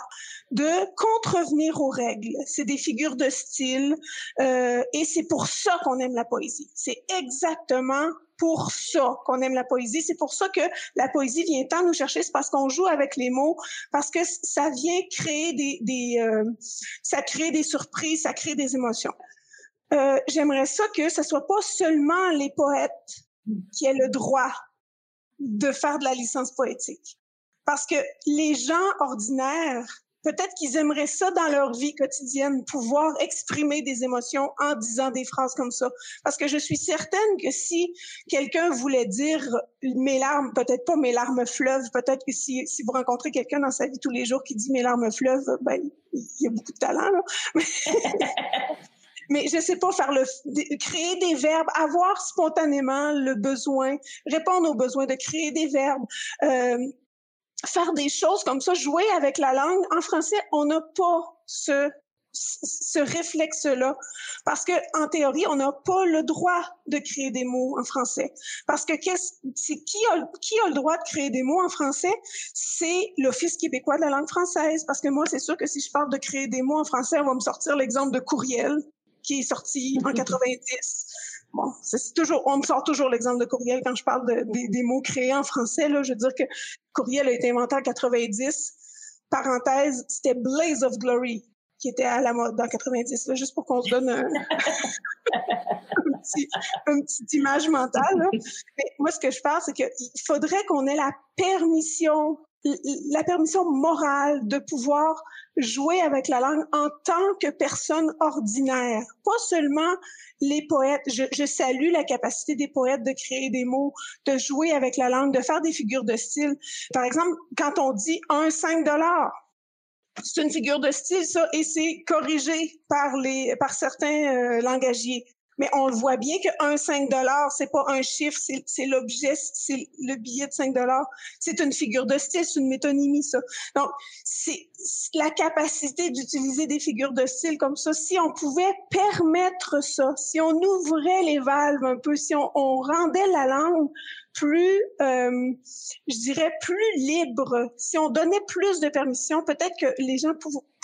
de contrevenir aux règles. C'est des figures de style euh, et c'est pour ça qu'on aime la poésie. C'est exactement pour ça qu'on aime la poésie. C'est pour ça que la poésie vient tant nous chercher. C'est parce qu'on joue avec les mots, parce que ça vient créer des, des euh, ça crée des surprises, ça crée des émotions. Euh, J'aimerais ça que ce soit pas seulement les poètes qui aient le droit de faire de la licence poétique. Parce que les gens ordinaires, peut-être qu'ils aimeraient ça dans leur vie quotidienne, pouvoir exprimer des émotions en disant des phrases comme ça. Parce que je suis certaine que si quelqu'un voulait dire mes larmes, peut-être pas mes larmes fleuves, peut-être que si, si vous rencontrez quelqu'un dans sa vie tous les jours qui dit mes larmes fleuves, ben, il y a beaucoup de talent, là. mais je sais pas faire le créer des verbes, avoir spontanément le besoin, répondre aux besoins de créer des verbes, euh, faire des choses comme ça, jouer avec la langue. En français, on n'a pas ce ce réflexe-là. Parce que, en théorie, on n'a pas le droit de créer des mots en français. Parce que qu'est-ce, qui a, qui a le droit de créer des mots en français? C'est l'Office québécois de la langue française. Parce que moi, c'est sûr que si je parle de créer des mots en français, on va me sortir l'exemple de courriel qui est sorti en 90. Bon, c'est toujours, on me sort toujours l'exemple de courriel quand je parle de, des mots créés en français. Là, je veux dire que courriel a été inventé en 90. Parenthèse, c'était Blaze of Glory qui était à la mode dans 90, là, juste pour qu'on se donne un, petit, une petite image mentale. Là. Mais moi, ce que je pense, c'est qu'il faudrait qu'on ait la permission la permission morale de pouvoir jouer avec la langue en tant que personne ordinaire. Pas seulement les poètes. Je, je, salue la capacité des poètes de créer des mots, de jouer avec la langue, de faire des figures de style. Par exemple, quand on dit un 5 dollars, c'est une figure de style, ça, et c'est corrigé par les, par certains euh, langagiers. Mais on le voit bien qu'un 5 dollars, c'est pas un chiffre, c'est l'objet, c'est le billet de 5 dollars. C'est une figure de style, c'est une métonymie, ça. Donc, c'est la capacité d'utiliser des figures de style comme ça. Si on pouvait permettre ça, si on ouvrait les valves un peu, si on rendait la langue plus, euh, je dirais, plus libre. Si on donnait plus de permission, peut-être que les gens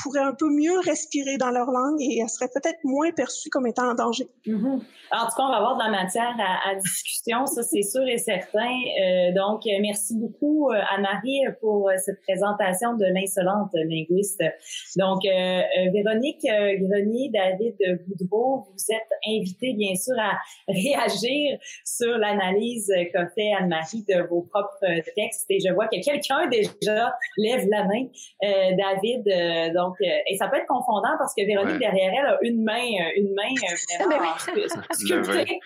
pourraient un peu mieux respirer dans leur langue et elles seraient peut-être moins perçues comme étant en danger. Mm-hmm. En tout cas, on va avoir de la matière à, discussion, ça c'est sûr et certain. Euh, donc, merci beaucoup euh, Anne-Marie pour cette présentation de l'insolente linguiste. Donc, Véronique Grenier, David Boudreau, vous êtes invité bien sûr à réagir sur l'analyse qu'a Anne-Marie, de vos propres textes. Et je vois que quelqu'un déjà lève la main, euh, David. Euh, donc, euh, et ça peut être confondant parce que Véronique, derrière elle, a une main, une main vraiment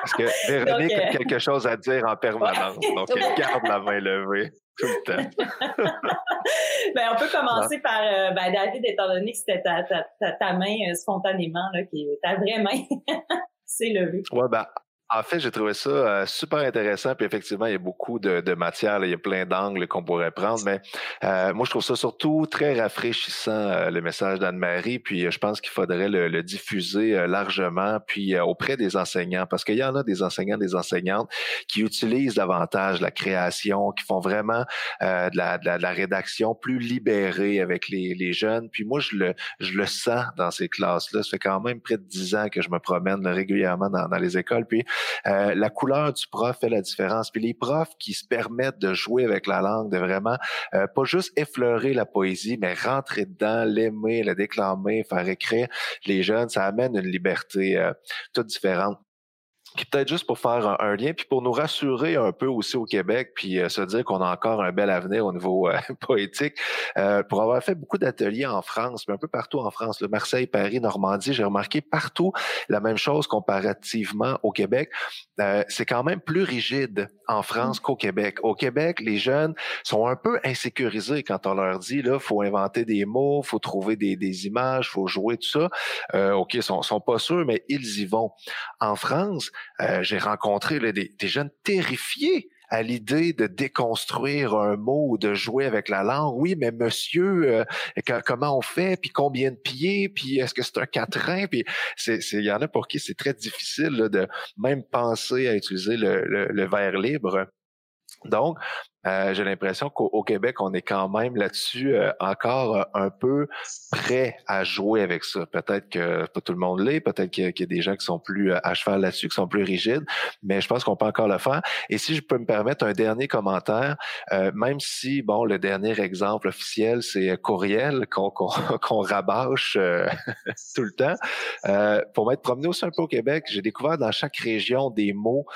Parce que Véronique a quelque chose à dire en permanence. Donc, elle garde la main levée tout le temps. ben, on peut commencer par ben, David, étant donné que c'était ta, ta, ta, main spontanément, là, qui est ta vraie main. C'est levé. Ouais, ben, en fait, j'ai trouvé ça euh, super intéressant. Puis effectivement, il y a beaucoup de, de matière, il y a plein d'angles qu'on pourrait prendre. Mais euh, moi, je trouve ça surtout très rafraîchissant, euh, le message d'Anne-Marie. Puis je pense qu'il faudrait le, diffuser largement, puis auprès des enseignants, parce qu'il y en a des enseignants, des enseignantes qui utilisent davantage la création, qui font vraiment de la, rédaction plus libérée avec les, jeunes. Puis moi, je le, je le sens dans ces classes-là. Ça fait quand même près de dix ans que je me promène régulièrement dans, dans les écoles. Puis euh, la couleur du prof fait la différence. Puis les profs qui se permettent de jouer avec la langue, de vraiment euh, pas juste effleurer la poésie, mais rentrer dedans, l'aimer, la déclamer, faire écrire les jeunes, ça amène une liberté euh, toute différente. Puis peut-être juste pour faire un, lien, puis pour nous rassurer un peu aussi au Québec, puis euh, se dire qu'on a encore un bel avenir au niveau euh, poétique, euh, pour avoir fait beaucoup d'ateliers en France, mais un peu partout en France, le Marseille, Paris, Normandie, j'ai remarqué partout la même chose comparativement au Québec. c'est quand même plus rigide en France mmh. qu'au Québec. Au Québec, les jeunes sont un peu insécurisés quand on leur dit là, faut inventer des mots, faut trouver des, des images, faut jouer tout ça. ok, ils sont, sont pas sûrs, mais ils y vont. En France, euh, j'ai rencontré des, jeunes terrifiés à l'idée de déconstruire un mot ou de jouer avec la langue. Oui, mais monsieur, euh, comment on fait, puis combien de pieds, puis est-ce que c'est un quatrain, puis il y en a pour qui c'est très difficile de même penser à utiliser le, le, le verre libre. Donc, euh, j'ai l'impression qu'au Québec, on est quand même là-dessus euh, encore euh, un peu prêt à jouer avec ça. Peut-être que pas tout le monde l'est, peut-être qu'il y, a des gens qui sont plus à cheval là-dessus, qui sont plus rigides, mais je pense qu'on peut encore le faire. Et si je peux me permettre un dernier commentaire, même si, bon, le dernier exemple officiel, c'est courriel qu'on qu'on rabâche tout le temps, pour m'être promené aussi un peu au Québec, j'ai découvert dans chaque région des mots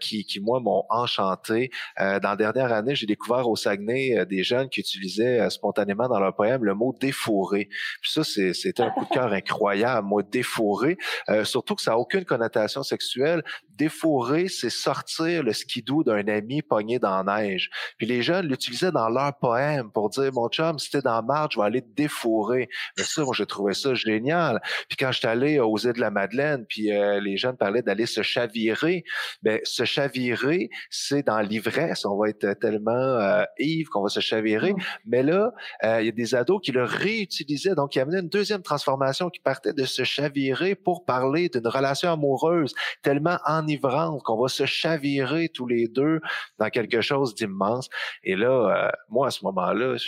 qui, qui, moi, m'ont enchanté. dans la dernière année, j'ai découvert au Saguenay euh, des jeunes qui utilisaient euh, spontanément dans leur poème le mot défouré. Puis ça, c'était un coup de cœur incroyable, moi, défouré. Euh, surtout que ça n'a aucune connotation sexuelle. Défouré, c'est sortir le skidoo d'un ami pogné dans la neige. Puis les jeunes l'utilisaient dans leur poème pour dire, mon chum, si t'es dans marge, je vais aller te défourrer. Mais ça, moi, j'ai trouvé ça génial. Puis quand j'étais allé aux îles de la Madeleine, puis les jeunes parlaient d'aller se chavirer, ben se chavirer, c'est dans l'ivresse. On va être tellement euh, Yves qu'on va se chavirer. Mm. Mais là, euh, il y a des ados qui le réutilisaient, donc il y avait une deuxième transformation qui partait de se chavirer pour parler d'une relation amoureuse tellement enivrante qu'on va se chavirer tous les deux dans quelque chose d'immense. Et là, euh, moi, à ce moment-là, je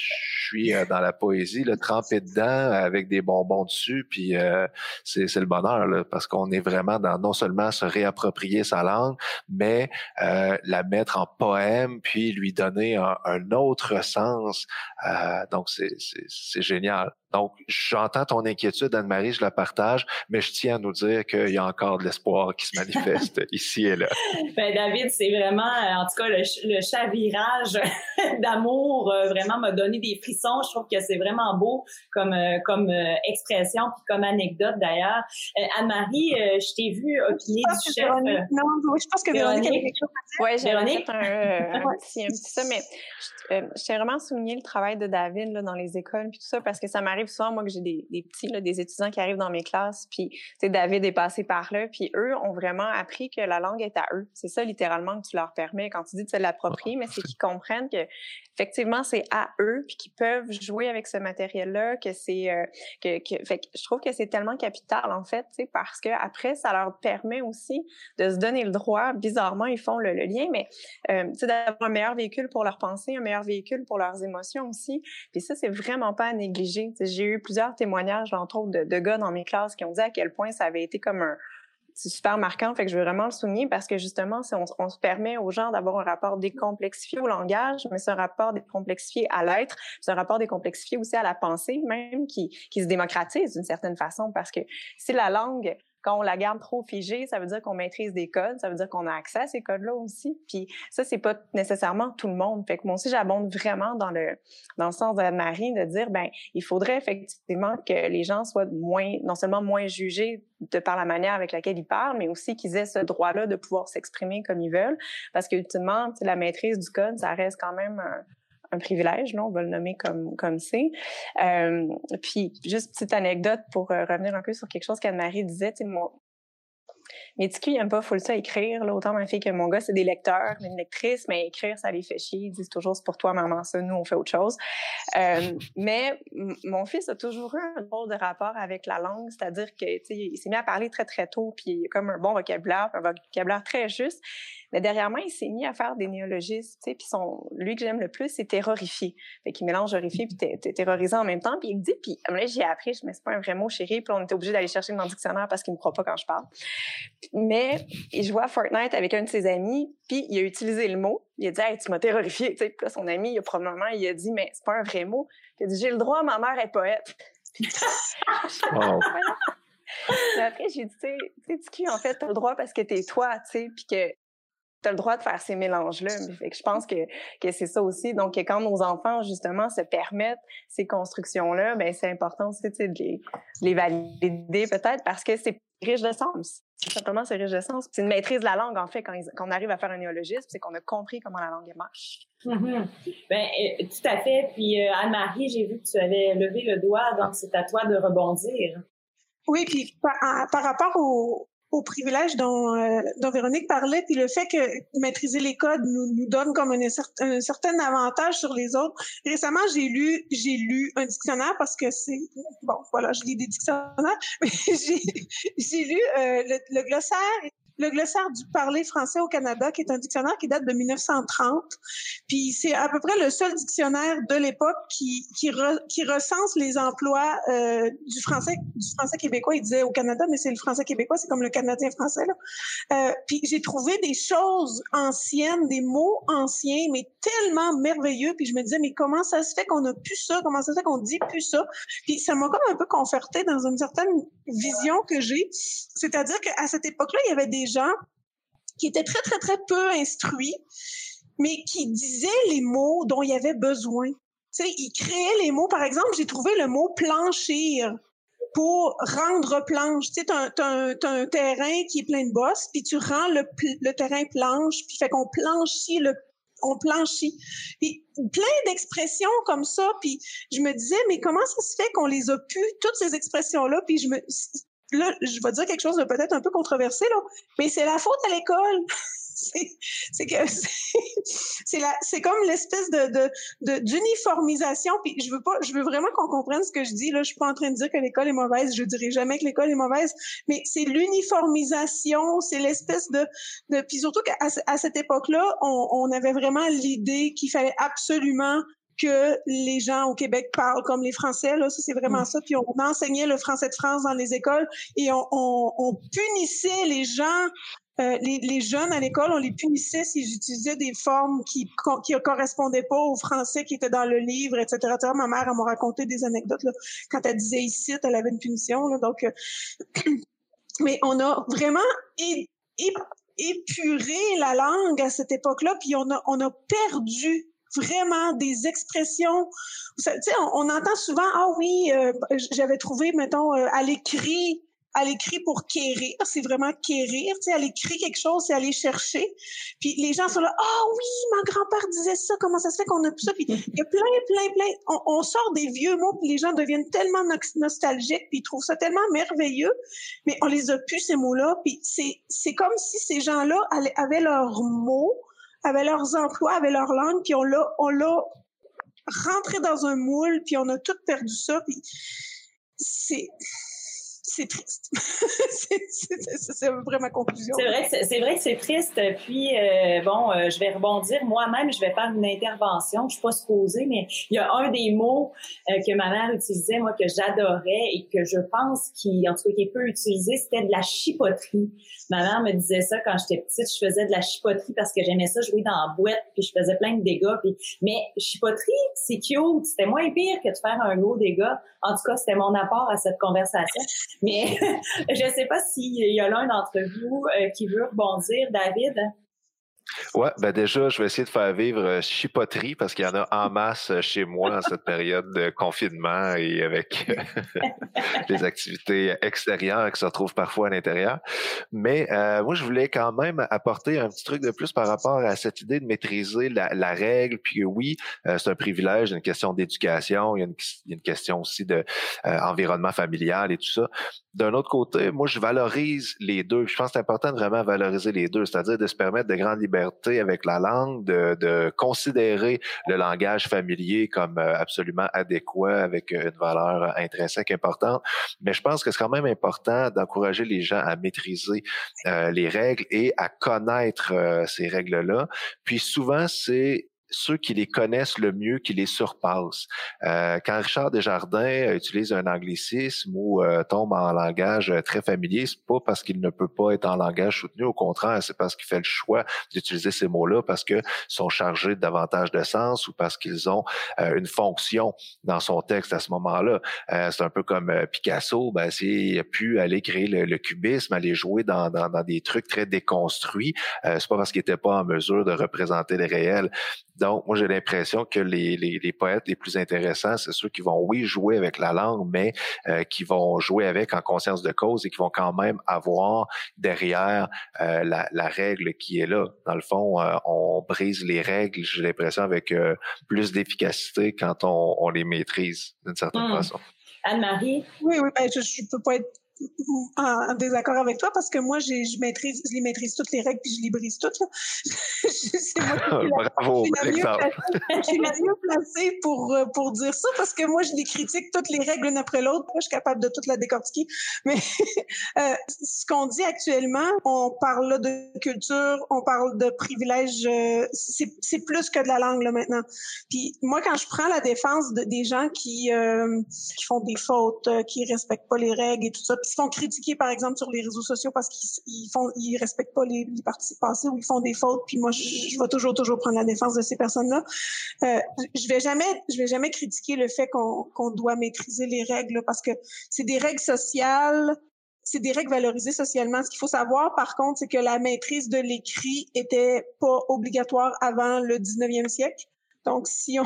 suis dans la poésie, le trempé dedans avec des bonbons dessus, puis c'est le bonheur, là, parce qu'on est vraiment dans non seulement se réapproprier sa langue, mais la mettre en poème, puis lui donner un, autre sens. Euh, donc, c'est génial. Donc, j'entends ton inquiétude, Anne-Marie, je la partage, mais je tiens à nous dire qu'il y a encore de l'espoir qui se manifeste ici et là. Ben, David, c'est vraiment, en tout cas, le, chavirage d'amour euh, vraiment m'a donné des frissons. Je trouve que c'est vraiment beau comme, euh, comme expression puis comme anecdote d'ailleurs. Anne-Marie, je t'ai vu opiner du chef. non, je pense que Véronique, avait quelque chose à dire. Oui, j'ai un, un, petit, petit ça, mais euh, j'ai vraiment souligné le travail de David là, dans les écoles puis tout ça parce que ça m'arrive souvent, moi, que j'ai des, des, petits, là, des étudiants qui arrivent dans mes classes, puis David est passé par là, puis eux ont vraiment appris que la langue est à eux. C'est ça, littéralement, que tu leur permets quand tu dis de se l'approprier, mais c'est qu'ils comprennent que effectivement, c'est à eux, puis qu'ils peuvent jouer avec ce matériel-là, que c'est... Euh, que, que, fait que je trouve que c'est tellement capital, en fait, parce que après ça leur permet aussi de se donner le droit. Bizarrement, ils font le, lien, mais euh, d'avoir un meilleur véhicule pour leur pensée, un meilleur véhicule pour leurs émotions aussi. Puis ça, c'est vraiment pas à négliger. J'ai eu plusieurs témoignages, entre autres, de, gars dans mes classes qui ont dit à quel point ça avait été comme un c'est super marquant, fait que je veux vraiment le souligner parce que justement, on, on se permet aux gens d'avoir un rapport décomplexifié au langage, mais c'est un rapport décomplexifié à l'être, c'est un rapport décomplexifié aussi à la pensée même qui, qui se démocratise d'une certaine façon parce que si la langue quand on la garde trop figée, ça veut dire qu'on maîtrise des codes, ça veut dire qu'on a accès à ces codes-là aussi. Puis ça, c'est pas nécessairement tout le monde. Fait que moi aussi, j'abonde vraiment dans le dans le sens de Marie de dire, ben, il faudrait effectivement que les gens soient moins, non seulement moins jugés de par la manière avec laquelle ils parlent, mais aussi qu'ils aient ce droit-là de pouvoir s'exprimer comme ils veulent. Parce qu'ultimement, la maîtrise du code, ça reste quand même un, un privilège, non, on va le nommer comme comme c'est. Euh, puis juste petite anecdote pour euh, revenir un peu sur quelque chose qu'Anne-Marie disait, mon petits ils pas full ça écrire. Là? Autant ma fille que mon gars, c'est des lecteurs, une lectrice, mais écrire, ça les fait chier. Ils disent toujours c'est pour toi, maman, ça, nous, on fait autre chose. Euh, mais mon fils a toujours eu un drôle de rapport avec la langue, c'est-à-dire que il s'est mis à parler très, très tôt, puis il a comme un bon vocabulaire, un vocabulaire très juste. Mais derrière moi, il s'est mis à faire des néologismes, puis son, lui que j'aime le plus, c'est terrorifié. Fait mélange horrifié puis terrorisant en même temps. Puis il me dit, puis là, j'ai appris, mais c'est pas un vrai mot, chéri. Puis on était obligé d'aller chercher dans dictionnaire parce qu'il me croit pas quand je parle. Mais il jouait à Fortnite avec un de ses amis, puis il a utilisé le mot. Il a dit, hey, tu m'as terrorifié. Tu puis là, son ami, il a probablement, il a dit, mais c'est pas un vrai mot. Il a dit, j'ai le droit, ma mère est poète. Mais après, j'ai dit, tu sais, en fait, t'as le droit parce que t'es toi, tu sais, puis que t'as le droit de faire ces mélanges-là. Fait que je pense que, que c'est ça aussi. Donc, quand nos enfants, justement, se permettent ces constructions-là, ben c'est important aussi, de les, de les valider peut-être parce que c'est riche de sens. C'est simplement c'est riche de sens. C'est une maîtrise de la langue, en fait, quand, on arrive à faire un néologisme, c'est qu'on a compris comment la langue marche. Mm-hmm. Ben, euh, tout à fait. Puis, euh, Anne-Marie, j'ai vu que tu avais levé le doigt, donc c'est à toi de rebondir. Oui, puis par rapport au, au privilège dont, euh, dont Véronique parlait, puis le fait que maîtriser les codes nous, nous donne comme un, un, certain avantage sur les autres. Récemment, j'ai lu j'ai lu un dictionnaire parce que c'est bon, voilà, je lis des dictionnaires, mais j'ai j'ai lu euh, le, le, glossaire le glossaire du parler français au Canada, qui est un dictionnaire qui date de 1930. Puis c'est à peu près le seul dictionnaire de l'époque qui, qui, recense les emplois euh, du français du français québécois. Il disait au Canada, mais c'est le français québécois, c'est comme le canadien français. Là. Euh, puis j'ai trouvé des choses anciennes, des mots anciens, mais tellement merveilleux. Puis je me disais, mais comment ça se fait qu'on a plus ça? Comment ça se fait qu'on dit plus ça? Puis ça m'a comme un peu conforté dans une certaine vision que j'ai. C'est-à-dire qu'à cette époque-là, il y avait des qui étaient très, très, très peu instruits, mais qui disaient les mots dont il y avait besoin. Tu sais, ils créaient les mots. Par exemple, j'ai trouvé le mot planchir pour rendre planche. Tu sais, t'as un, terrain qui est plein de bosses, puis tu rends le, terrain planche, puis fait qu'on planchit le on planchit. Plein d'expressions comme ça, puis je me disais, mais comment ça se fait qu'on les a pu, toutes ces expressions-là, puis je me, là, je vais dire quelque chose de peut-être un peu controversé, là, mais c'est la faute à l'école. c'est que c'est c'est comme l'espèce de d'uniformisation puis je veux pas je veux vraiment qu'on comprenne ce que je dis là je suis pas en train de dire que l'école est mauvaise je dirais jamais que l'école est mauvaise mais c'est l'uniformisation c'est l'espèce de de puis surtout qu'à à cette époque-là on, on avait vraiment l'idée qu'il fallait absolument que les gens au Québec parlent comme les Français. Là, ça, c'est vraiment mm. ça. Puis on enseignait le français de France dans les écoles et on, on, on punissait les gens euh, les, les, jeunes à l'école, on les punissait s'ils utilisaient des formes qui qui correspondaient pas au français qui était dans le livre, etc. Ma mère, elle m'a raconté des anecdotes là, quand elle disait ici, elle avait une punition. Là, donc, euh, mais on a vraiment épuré la langue à cette époque-là, puis on a on a perdu vraiment des expressions. Tu sais, on, entend souvent, ah oui, euh, j'avais trouvé, mettons, euh, à l'écrit, à l'écrit pour quérir, c'est vraiment quérir, tu sais, à l'écrit quelque chose, c'est aller chercher. Puis les gens sont là, ah oh, oui, mon grand-père disait ça, comment ça se fait qu'on a plus ça? Puis il y a plein, plein, plein. On, on, sort des vieux mots, puis les gens deviennent tellement nostalgiques, puis ils trouvent ça tellement merveilleux, mais on les a plus ces mots-là. Puis c'est comme si ces gens-là avaient leurs mots, avaient leurs emplois, avaient leur langue, puis on l'a, on l'a rentré dans un moule, puis on a tout perdu ça, puis c'est c'est triste. c'est à peu près ma conclusion. C'est vrai, c'est vrai que c'est triste. Puis, euh, bon, euh, je vais rebondir. Moi-même, je vais faire une intervention. Je suis pas supposée, mais il y a un des mots euh, que ma mère utilisait, moi, que j'adorais et que je pense qui, en tout cas, qui est peu utilisé, c'était de la chipoterie. Ma mère me disait ça quand j'étais petite. Je faisais de la chipoterie parce que j'aimais ça jouer dans la boîte, puis je faisais plein de dégâts. Puis... Mais chipoterie, c'est cute. C'était moins pire que de faire un gros dégât. En tout cas, c'était mon apport à cette conversation. Mais je ne sais pas s'il y a l'un d'entre vous euh, qui veut rebondir, David. Ouais, ben déjà, je vais essayer de faire vivre euh, chipoterie parce qu'il y en a en masse euh, chez moi en cette période de confinement et avec les activités extérieures qui se retrouvent parfois à l'intérieur. Mais euh, moi, je voulais quand même apporter un petit truc de plus par rapport à cette idée de maîtriser la, règle. Puis oui, c'est un privilège, une question d'éducation, il, y a une question aussi de environnement familial et tout ça. D'un autre côté, moi, je valorise les deux. Je pense que c'est important de vraiment valoriser les deux, c'est-à-dire de se permettre de grandes libertés avec la langue, de, considérer le langage familier comme euh, absolument adéquat avec une valeur intrinsèque importante. Mais je pense que c'est quand même important d'encourager les gens à maîtriser euh, les règles et à connaître euh, ces règles-là. Puis souvent, c'est ceux qui les connaissent le mieux qui les surpassent. Euh, quand Richard Desjardins utilise un anglicisme ou euh, tombe en langage très familier, c'est pas parce qu'il ne peut pas être en langage soutenu, au contraire, c'est parce qu'il fait le choix d'utiliser ces mots-là parce que sont chargés davantage de sens ou parce qu'ils ont euh, une fonction dans son texte à ce moment-là. Euh, c'est un peu comme Picasso, ben, s'il a pu aller créer le, cubisme, aller jouer dans, dans, dans, des trucs très déconstruits, c'est pas parce qu'il était pas en mesure de représenter le réel. Donc, moi, j'ai l'impression que les, les, les, poètes les plus intéressants, c'est ceux qui vont, oui, jouer avec la langue, mais euh, qui vont jouer avec en conscience de cause et qui vont quand même avoir derrière euh, la, la, règle qui est là. Dans le fond, euh, on brise les règles, j'ai l'impression, avec plus d'efficacité quand on, on, les maîtrise d'une certaine hmm. façon. Anne-Marie? Oui, oui, ben, je ne peux pas être en, désaccord avec toi parce que moi, je maîtrise, je les maîtrise toutes les règles puis je les brise toutes. c'est moi qui suis la, mieux placée pour, euh, pour dire ça parce que moi, je les critique toutes les règles l'une après l'autre. Moi, je suis capable de toutes la décortiquer. Mais euh, ce qu'on dit actuellement, on parle là de culture, on parle de privilèges. Euh, c'est plus que de la langue là maintenant. Puis moi, quand je prends la défense de, des gens qui, euh, qui font des fautes, qui respectent pas les règles et tout ça, se font critiquer, par exemple, sur les réseaux sociaux parce qu'ils font, ils respectent pas les, les parties passées ou ils font des fautes. Puis moi, je, je, vais toujours, toujours prendre la défense de ces personnes-là. Euh, je vais jamais, je vais jamais critiquer le fait qu'on qu'on doit maîtriser les règles parce que c'est des règles sociales c'est des règles valorisées socialement. Ce qu'il faut savoir, par contre, c'est que la maîtrise de l'écrit était pas obligatoire avant le 19e siècle. Donc, si on,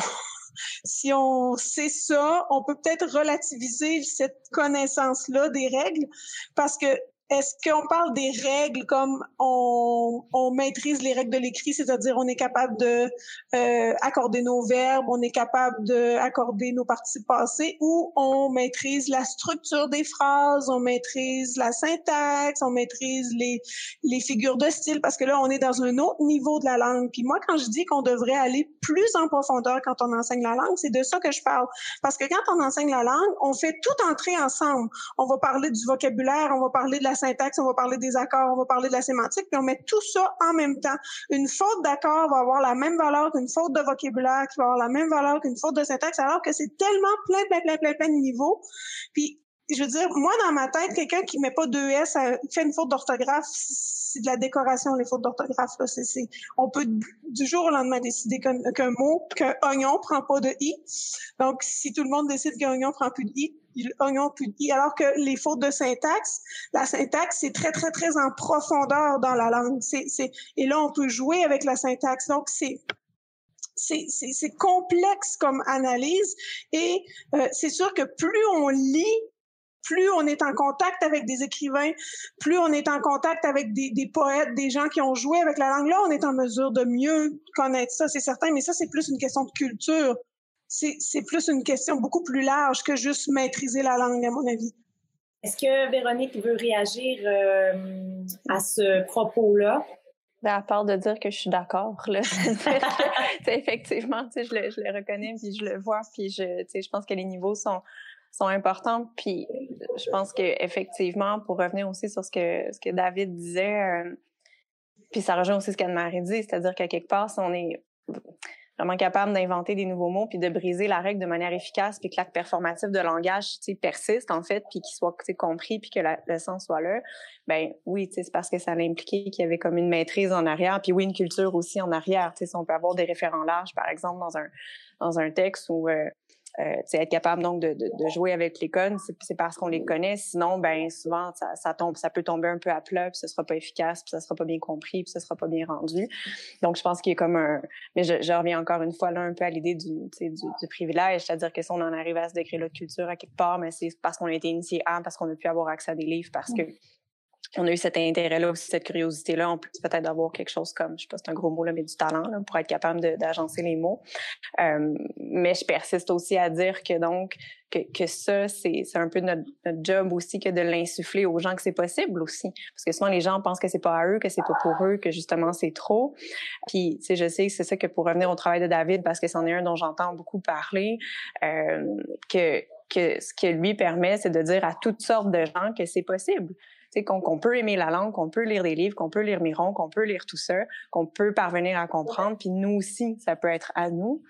si on sait ça, on peut peut-être relativiser cette connaissance-là des règles parce que est-ce qu'on parle des règles comme on, maîtrise les règles de l'écrit, c'est-à-dire on est capable de euh, accorder nos verbes, on est capable de accorder nos participes passés, ou on maîtrise la structure des phrases, on maîtrise la syntaxe, on maîtrise les les figures de style, parce que là on est dans un autre niveau de la langue. Puis moi quand je dis qu'on devrait aller plus en profondeur quand on enseigne la langue, c'est de ça que je parle, parce que quand on enseigne la langue, on fait tout entrer ensemble. On va parler du vocabulaire, on va parler de la syntaxe, on va parler des accords, on va parler de la sémantique, puis on met tout ça en même temps. Une faute d'accord va avoir la même valeur qu'une faute de vocabulaire, qui va avoir la même valeur qu'une faute de syntaxe, alors que c'est tellement plein, plein, plein, plein, plein de niveaux. Puis je veux dire, moi, dans ma tête, quelqu'un qui met pas deux S, fait une faute d'orthographe, c'est de la décoration, les fautes d'orthographe. Là. C'est, on peut du jour au lendemain décider qu'un, mot, qu'un oignon prend pas de I. Donc, si tout le monde décide qu'un oignon prend plus de I, Alors que les fautes de syntaxe, la syntaxe, c'est très, très, très en profondeur dans la langue. C'est, c'est, et là, on peut jouer avec la syntaxe. Donc, c'est, c'est complexe comme analyse et euh, c'est sûr que plus on lit plus on est en contact avec des écrivains, plus on est en contact avec des, des, poètes, des gens qui ont joué avec la langue, là, on est en mesure de mieux connaître ça, c'est certain, mais ça, c'est plus une question de culture. C'est plus une question beaucoup plus large que juste maîtriser la langue, à mon avis. Est-ce que Véronique veut réagir euh, à ce propos-là? Ben, à part de dire que je suis d'accord, là. effectivement, je le, je le reconnais, puis je le vois, puis je, je pense que les niveaux sont, sont importantes. Puis je pense que effectivement, pour revenir aussi sur ce que ce que David disait, euh, puis ça rejoint aussi ce qu'Anne-Marie dit, c'est-à-dire qu'à quelque part, si on est vraiment capable d'inventer des nouveaux mots puis de briser la règle de manière efficace puis que l'acte performatif de langage persiste en fait puis qu'il soit compris puis que le sens soit là ben oui c'est parce que ça impliqué qu'il y avait comme une maîtrise en arrière puis oui une culture aussi en arrière tu sais si on peut avoir des référents larges par exemple dans un dans un texte où euh, euh, être capable donc de, de, de jouer avec les codes, c'est parce qu'on les connaît. Sinon, ben souvent ça, ça, tombe, ça peut tomber un peu à plat, puis ce sera pas efficace, puis ça sera pas bien compris, puis ce sera pas bien rendu. Donc je pense qu'il y a comme un, mais je, je, reviens encore une fois là un peu à l'idée du, du, du privilège, c'est-à-dire que si on en arrive à se décrire notre culture à quelque part, mais c'est parce qu'on a été initié à, parce qu'on a pu avoir accès à des livres, parce que on a eu cet intérêt-là aussi, cette curiosité-là, en plus peut-être d'avoir quelque chose comme, je sais pas, c'est un gros mot là, mais du talent là, pour être capable d'agencer les mots. Euh, mais je persiste aussi à dire que donc que, que ça, c'est un peu notre, notre, job aussi que de l'insuffler aux gens que c'est possible aussi, parce que souvent les gens pensent que c'est pas à eux, que c'est pas pour eux, que justement c'est trop. Puis, tu sais, je sais c'est ça que pour revenir au travail de David, parce que c'en est un dont j'entends beaucoup parler, euh, que que ce que lui permet, c'est de dire à toutes sortes de gens que c'est possible sais, qu'on peut aimer la langue, qu'on peut lire des livres, qu'on peut lire Miron, qu'on peut lire tout ça, qu'on peut parvenir à comprendre, puis nous aussi, ça peut être à nous.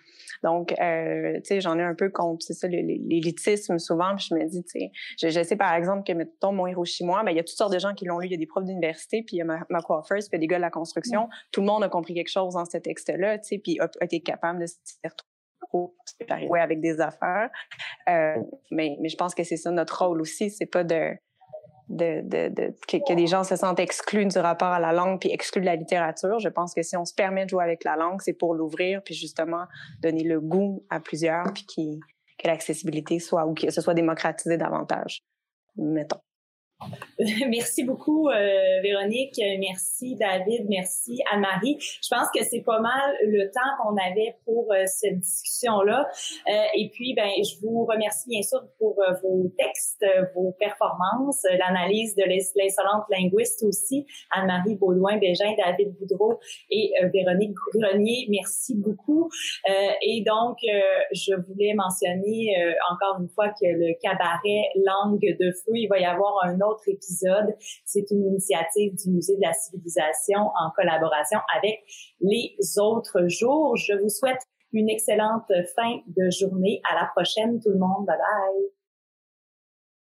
Donc, euh, tu sais, j'en ai un peu contre, c'est ça, l'élitisme souvent, puis je me dis, tu sais, je, je, sais par exemple que, mettons, mon Hiroshima, ben, il y a toutes sortes de gens qui l'ont lu, il y a des profs d'université, puis il y a ma, ma coiffeuse, puis des gars de la construction, tout le monde a compris quelque chose dans ce texte-là, tu sais, puis a, a été capable de se retrouver avec des affaires. Euh, mais, mais je pense que c'est ça notre rôle aussi, c'est pas de de, de, de que, que, des gens se sentent exclus du rapport à la langue puis exclus de la littérature. Je pense que si on se permet de jouer avec la langue, c'est pour l'ouvrir puis justement donner le goût à plusieurs puis qui, que l'accessibilité soit ou que ce soit démocratisé davantage, mettons. Merci beaucoup, euh, Véronique. Merci, David. Merci, Anne-Marie. Je pense que c'est pas mal le temps qu'on avait pour euh, cette discussion-là. Euh, et puis, ben, je vous remercie bien sûr pour vos textes, vos performances, l'analyse de l'insolente linguiste aussi, Anne-Marie Baudouin-Bégin, David Boudreau et Véronique Grenier. Merci beaucoup. et donc, je voulais mentionner encore une fois que le cabaret Langue de Feu, il va y avoir un épisode. C'est une initiative du Musée de la civilisation en collaboration avec les autres jours. Je vous souhaite une excellente fin de journée. À la prochaine, tout le monde. Bye bye.